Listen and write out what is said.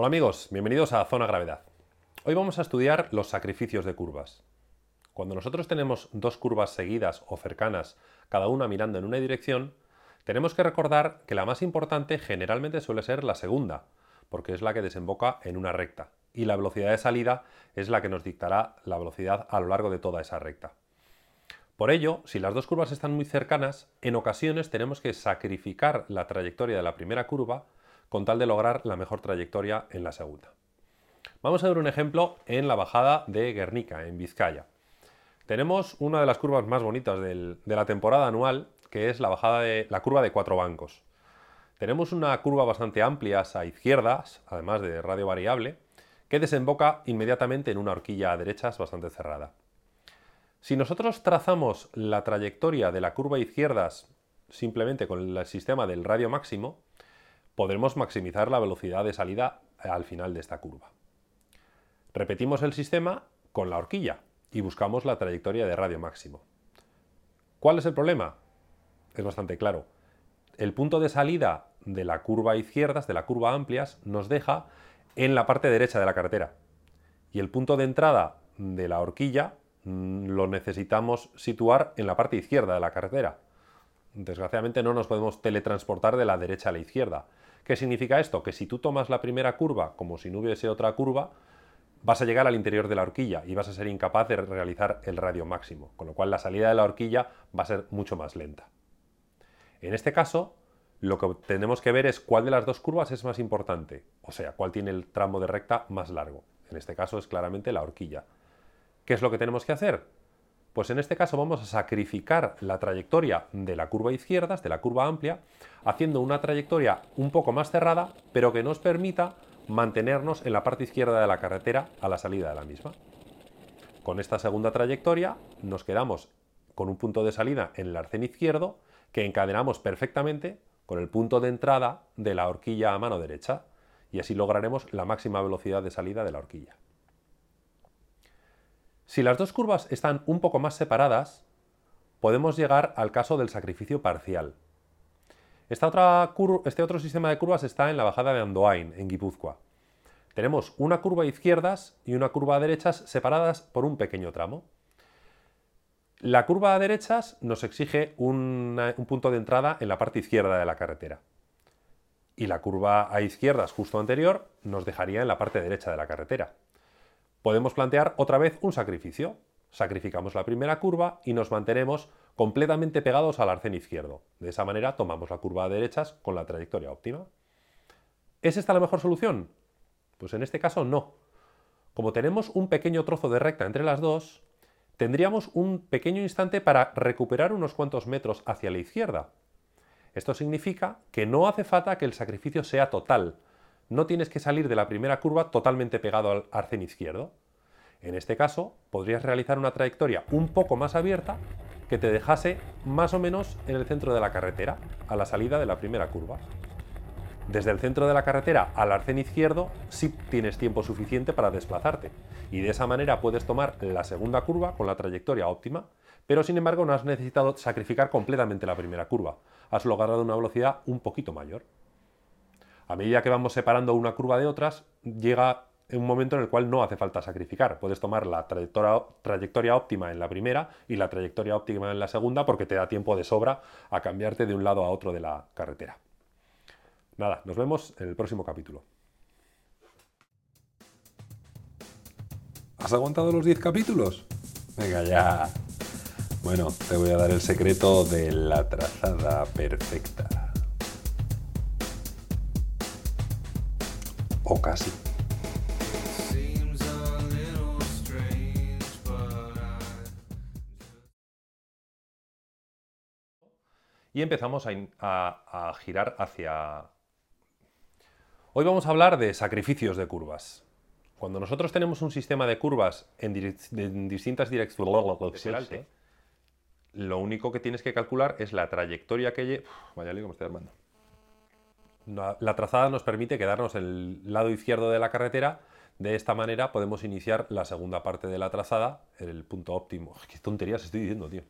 Hola amigos, bienvenidos a Zona Gravedad. Hoy vamos a estudiar los sacrificios de curvas. Cuando nosotros tenemos dos curvas seguidas o cercanas, cada una mirando en una dirección, tenemos que recordar que la más importante generalmente suele ser la segunda, porque es la que desemboca en una recta, y la velocidad de salida es la que nos dictará la velocidad a lo largo de toda esa recta. Por ello, si las dos curvas están muy cercanas, en ocasiones tenemos que sacrificar la trayectoria de la primera curva con tal de lograr la mejor trayectoria en la segunda. Vamos a ver un ejemplo en la bajada de Guernica, en Vizcaya. Tenemos una de las curvas más bonitas de la temporada anual, que es la, bajada de, la curva de cuatro bancos. Tenemos una curva bastante amplia a izquierdas, además de radio variable, que desemboca inmediatamente en una horquilla a derechas bastante cerrada. Si nosotros trazamos la trayectoria de la curva a izquierdas simplemente con el sistema del radio máximo, podremos maximizar la velocidad de salida al final de esta curva. Repetimos el sistema con la horquilla y buscamos la trayectoria de radio máximo. ¿Cuál es el problema? Es bastante claro. El punto de salida de la curva izquierdas, de la curva amplias, nos deja en la parte derecha de la carretera. Y el punto de entrada de la horquilla Mm, lo necesitamos situar en la parte izquierda de la carretera. Desgraciadamente no nos podemos teletransportar de la derecha a la izquierda. ¿Qué significa esto? Que si tú tomas la primera curva como si no hubiese otra curva, vas a llegar al interior de la horquilla y vas a ser incapaz de realizar el radio máximo, con lo cual la salida de la horquilla va a ser mucho más lenta. En este caso, lo que tenemos que ver es cuál de las dos curvas es más importante, o sea, cuál tiene el tramo de recta más largo. En este caso es claramente la horquilla. ¿Qué es lo que tenemos que hacer? Pues en este caso vamos a sacrificar la trayectoria de la curva izquierda, de la curva amplia, haciendo una trayectoria un poco más cerrada, pero que nos permita mantenernos en la parte izquierda de la carretera a la salida de la misma. Con esta segunda trayectoria nos quedamos con un punto de salida en el arcén izquierdo que encadenamos perfectamente con el punto de entrada de la horquilla a mano derecha y así lograremos la máxima velocidad de salida de la horquilla. Si las dos curvas están un poco más separadas, podemos llegar al caso del sacrificio parcial. este otro sistema de curvas está en la bajada de Andoain, en Guipúzcoa. Tenemos una curva a izquierdas y una curva a derechas separadas por un pequeño tramo. La curva a derechas nos exige un punto de entrada en la parte izquierda de la carretera. Y la curva a izquierdas justo anterior nos dejaría en la parte derecha de la carretera podemos plantear otra vez un sacrificio. Sacrificamos la primera curva y nos mantenemos completamente pegados al arcén izquierdo. De esa manera tomamos la curva a derechas con la trayectoria óptima. ¿Es esta la mejor solución? Pues en este caso no. Como tenemos un pequeño trozo de recta entre las dos, tendríamos un pequeño instante para recuperar unos cuantos metros hacia la izquierda. Esto significa que no hace falta que el sacrificio sea total, no tienes que salir de la primera curva totalmente pegado al arcén izquierdo. En este caso, podrías realizar una trayectoria un poco más abierta que te dejase más o menos en el centro de la carretera, a la salida de la primera curva. Desde el centro de la carretera al arcén izquierdo sí tienes tiempo suficiente para desplazarte y de esa manera puedes tomar la segunda curva con la trayectoria óptima, pero sin embargo no has necesitado sacrificar completamente la primera curva, has logrado una velocidad un poquito mayor. A medida que vamos separando una curva de otras, llega un momento en el cual no hace falta sacrificar. Puedes tomar la trayectoria, óptima en la primera y la trayectoria óptima en la segunda porque te da tiempo de sobra a cambiarte de un lado a otro de la carretera. Nada, nos vemos en el próximo capítulo. ¿Has aguantado los 10 capítulos? Venga ya. Bueno, te voy a dar el secreto de la trazada perfecta. O casi. Y empezamos a, girar hacia... Hoy vamos a hablar de sacrificios de curvas. Cuando nosotros tenemos un sistema de curvas en, distintas direcciones, lo único que tienes que calcular es la trayectoria que... lleva... Vaya lío me estoy armando la trazada nos permite quedarnos en el lado izquierdo de la carretera. De esta manera podemos iniciar la segunda parte de la trazada el punto óptimo. ¿Qué tonterías estoy diciendo, tío?